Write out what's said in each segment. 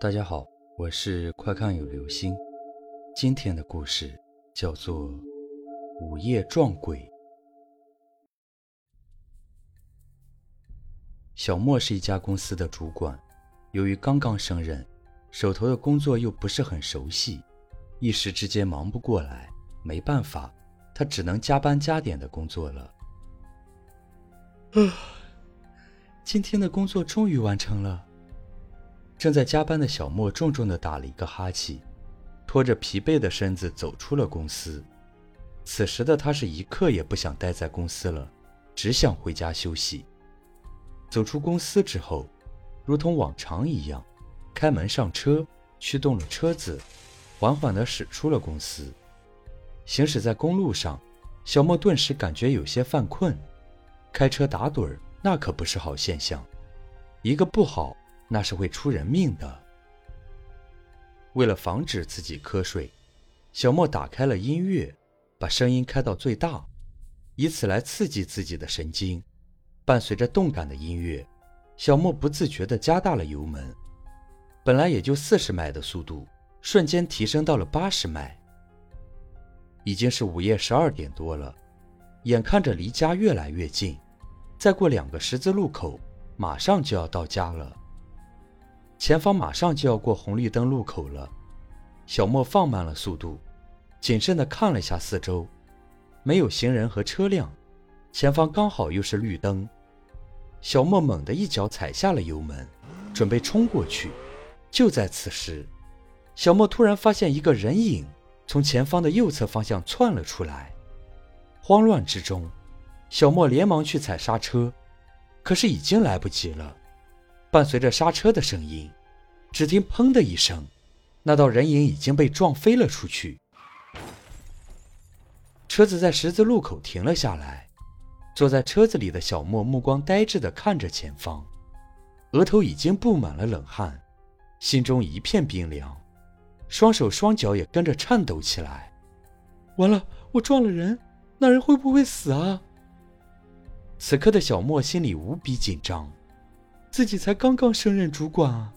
大家好，我是快看有流星。今天的故事叫做《午夜撞鬼》。小莫是一家公司的主管，由于刚刚升任，手头的工作又不是很熟悉，一时之间忙不过来，没办法，他只能加班加点的工作了。啊，今天的工作终于完成了。正在加班的小莫重重的打了一个哈欠，拖着疲惫的身子走出了公司。此时的他是一刻也不想待在公司了，只想回家休息。走出公司之后，如同往常一样，开门上车，驱动了车子，缓缓地驶出了公司。行驶在公路上，小莫顿时感觉有些犯困。开车打盹儿，那可不是好现象，一个不好。那是会出人命的。为了防止自己瞌睡，小莫打开了音乐，把声音开到最大，以此来刺激自己的神经。伴随着动感的音乐，小莫不自觉地加大了油门。本来也就四十迈的速度，瞬间提升到了八十迈。已经是午夜十二点多了，眼看着离家越来越近，再过两个十字路口，马上就要到家了。前方马上就要过红绿灯路口了，小莫放慢了速度，谨慎地看了一下四周，没有行人和车辆，前方刚好又是绿灯。小莫猛地一脚踩下了油门，准备冲过去。就在此时，小莫突然发现一个人影从前方的右侧方向窜了出来。慌乱之中，小莫连忙去踩刹车，可是已经来不及了。伴随着刹车的声音，只听“砰”的一声，那道人影已经被撞飞了出去。车子在十字路口停了下来，坐在车子里的小莫目光呆滞地看着前方，额头已经布满了冷汗，心中一片冰凉，双手双脚也跟着颤抖起来。完了，我撞了人，那人会不会死啊？此刻的小莫心里无比紧张。自己才刚刚升任主管啊，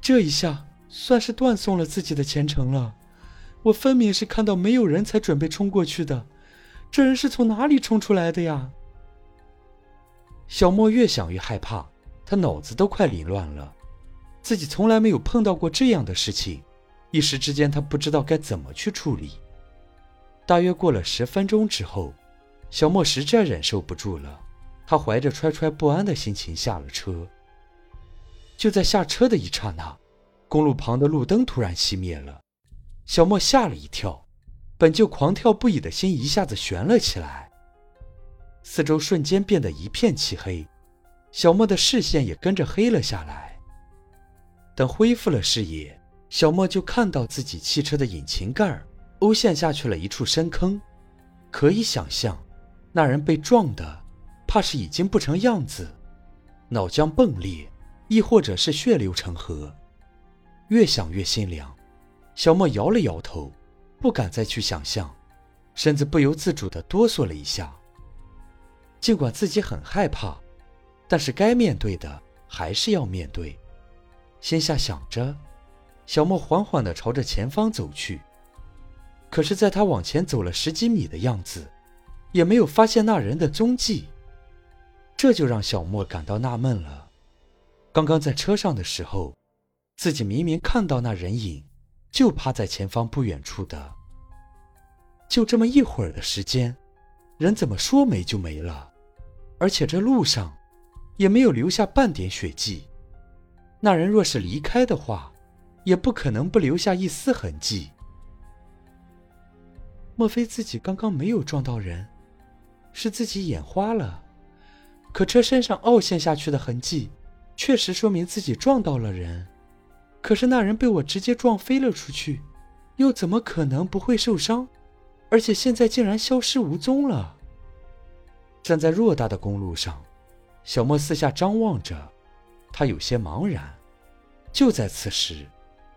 这一下算是断送了自己的前程了。我分明是看到没有人才准备冲过去的，这人是从哪里冲出来的呀？小莫越想越害怕，他脑子都快凌乱了。自己从来没有碰到过这样的事情，一时之间他不知道该怎么去处理。大约过了十分钟之后，小莫实在忍受不住了，他怀着揣揣不安的心情下了车。就在下车的一刹那，公路旁的路灯突然熄灭了，小莫吓了一跳，本就狂跳不已的心一下子悬了起来。四周瞬间变得一片漆黑，小莫的视线也跟着黑了下来。等恢复了视野，小莫就看到自己汽车的引擎盖凹陷下去了一处深坑，可以想象，那人被撞的，怕是已经不成样子，脑浆迸裂。亦或者是血流成河，越想越心凉。小莫摇了摇头，不敢再去想象，身子不由自主地哆嗦了一下。尽管自己很害怕，但是该面对的还是要面对。心下想着，小莫缓缓地朝着前方走去。可是，在他往前走了十几米的样子，也没有发现那人的踪迹，这就让小莫感到纳闷了。刚刚在车上的时候，自己明明看到那人影，就趴在前方不远处的。就这么一会儿的时间，人怎么说没就没了？而且这路上也没有留下半点血迹。那人若是离开的话，也不可能不留下一丝痕迹。莫非自己刚刚没有撞到人，是自己眼花了？可车身上凹陷下去的痕迹。确实说明自己撞到了人，可是那人被我直接撞飞了出去，又怎么可能不会受伤？而且现在竟然消失无踪了。站在偌大的公路上，小莫四下张望着，他有些茫然。就在此时，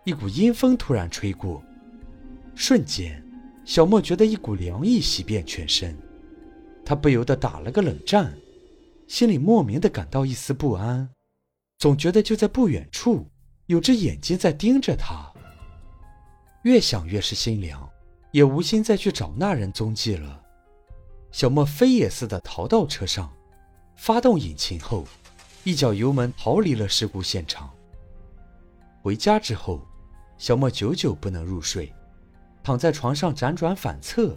一股阴风突然吹过，瞬间，小莫觉得一股凉意袭遍全身，他不由得打了个冷战，心里莫名的感到一丝不安。总觉得就在不远处，有只眼睛在盯着他。越想越是心凉，也无心再去找那人踪迹了。小莫飞也似的逃到车上，发动引擎后，一脚油门逃离了事故现场。回家之后，小莫久久不能入睡，躺在床上辗转反侧。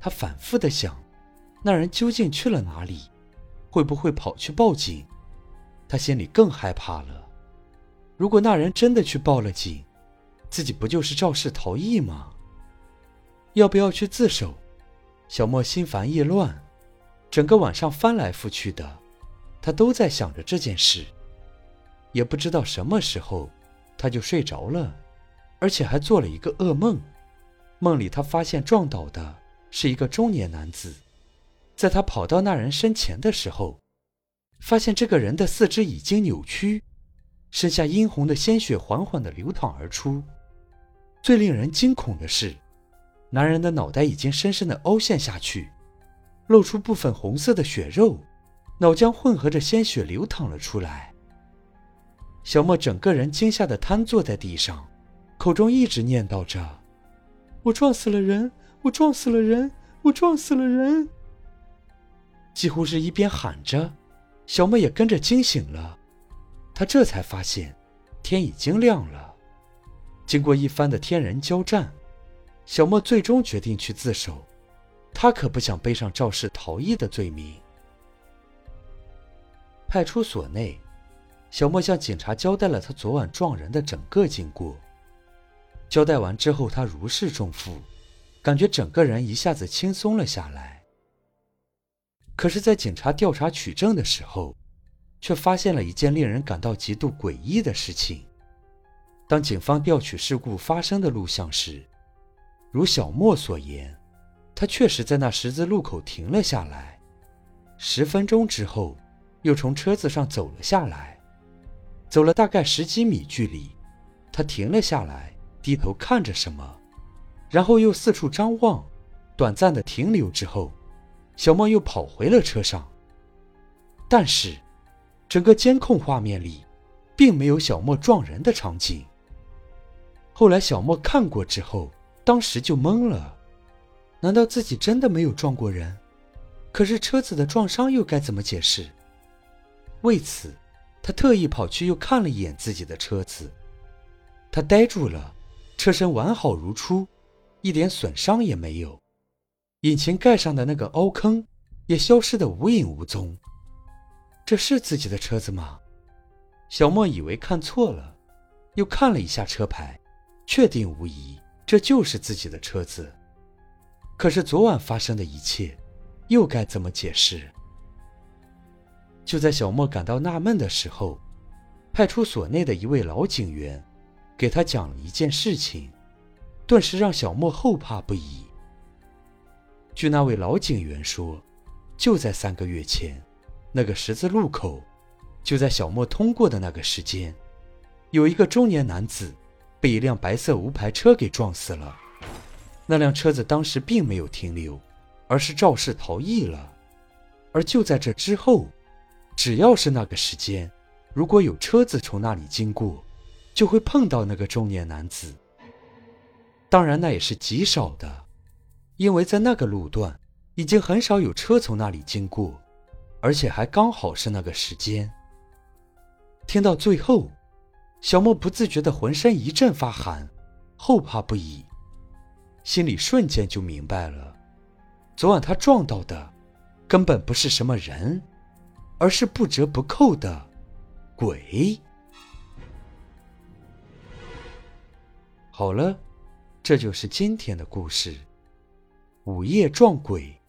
他反复的想，那人究竟去了哪里？会不会跑去报警？他心里更害怕了。如果那人真的去报了警，自己不就是肇事逃逸吗？要不要去自首？小莫心烦意乱，整个晚上翻来覆去的，他都在想着这件事。也不知道什么时候，他就睡着了，而且还做了一个噩梦。梦里他发现撞倒的是一个中年男子，在他跑到那人身前的时候，发现这个人的四肢已经扭曲，身下殷红的鲜血缓缓地流淌而出。最令人惊恐的是，男人的脑袋已经深深的凹陷下去，露出部分红色的血肉，脑浆混合着鲜血流淌了出来。小莫整个人惊吓的瘫坐在地上，口中一直念叨着：“我撞死了人，我撞死了人，我撞死了人。”几乎是一边喊着，小莫也跟着惊醒了。他这才发现，天已经亮了。经过一番的天人交战，小莫最终决定去自首。他可不想背上肇事逃逸的罪名。派出所内，小莫向警察交代了他昨晚撞人的整个经过。交代完之后，他如释重负，感觉整个人一下子轻松了下来。可是，在警察调查取证的时候，却发现了一件令人感到极度诡异的事情。当警方调取事故发生的录像时，如小莫所言，他确实在那十字路口停了下来。十分钟之后，又从车子上走了下来，走了大概十几米距离，他停了下来，低头看着什么，然后又四处张望，短暂的停留之后，小莫又跑回了车上。但是，整个监控画面里，并没有小莫撞人的场景。后来，小莫看过之后，当时就懵了。难道自己真的没有撞过人？可是车子的撞伤又该怎么解释？为此，他特意跑去又看了一眼自己的车子。他呆住了，车身完好如初，一点损伤也没有，引擎盖上的那个凹坑也消失的无影无踪。这是自己的车子吗？小莫以为看错了，又看了一下车牌。确定无疑，这就是自己的车子。可是昨晚发生的一切，又该怎么解释？就在小莫感到纳闷的时候，派出所内的一位老警员给他讲了一件事情，顿时让小莫后怕不已。据那位老警员说，就在三个月前，那个十字路口，就在小莫通过的那个时间，有一个中年男子。被一辆白色无牌车给撞死了。那辆车子当时并没有停留，而是肇事逃逸了。而就在这之后，只要是那个时间，如果有车子从那里经过，就会碰到那个中年男子。当然，那也是极少的，因为在那个路段已经很少有车从那里经过，而且还刚好是那个时间。听到最后。小莫不自觉的浑身一阵发寒，后怕不已，心里瞬间就明白了，昨晚他撞到的，根本不是什么人，而是不折不扣的鬼。好了，这就是今天的故事——午夜撞鬼。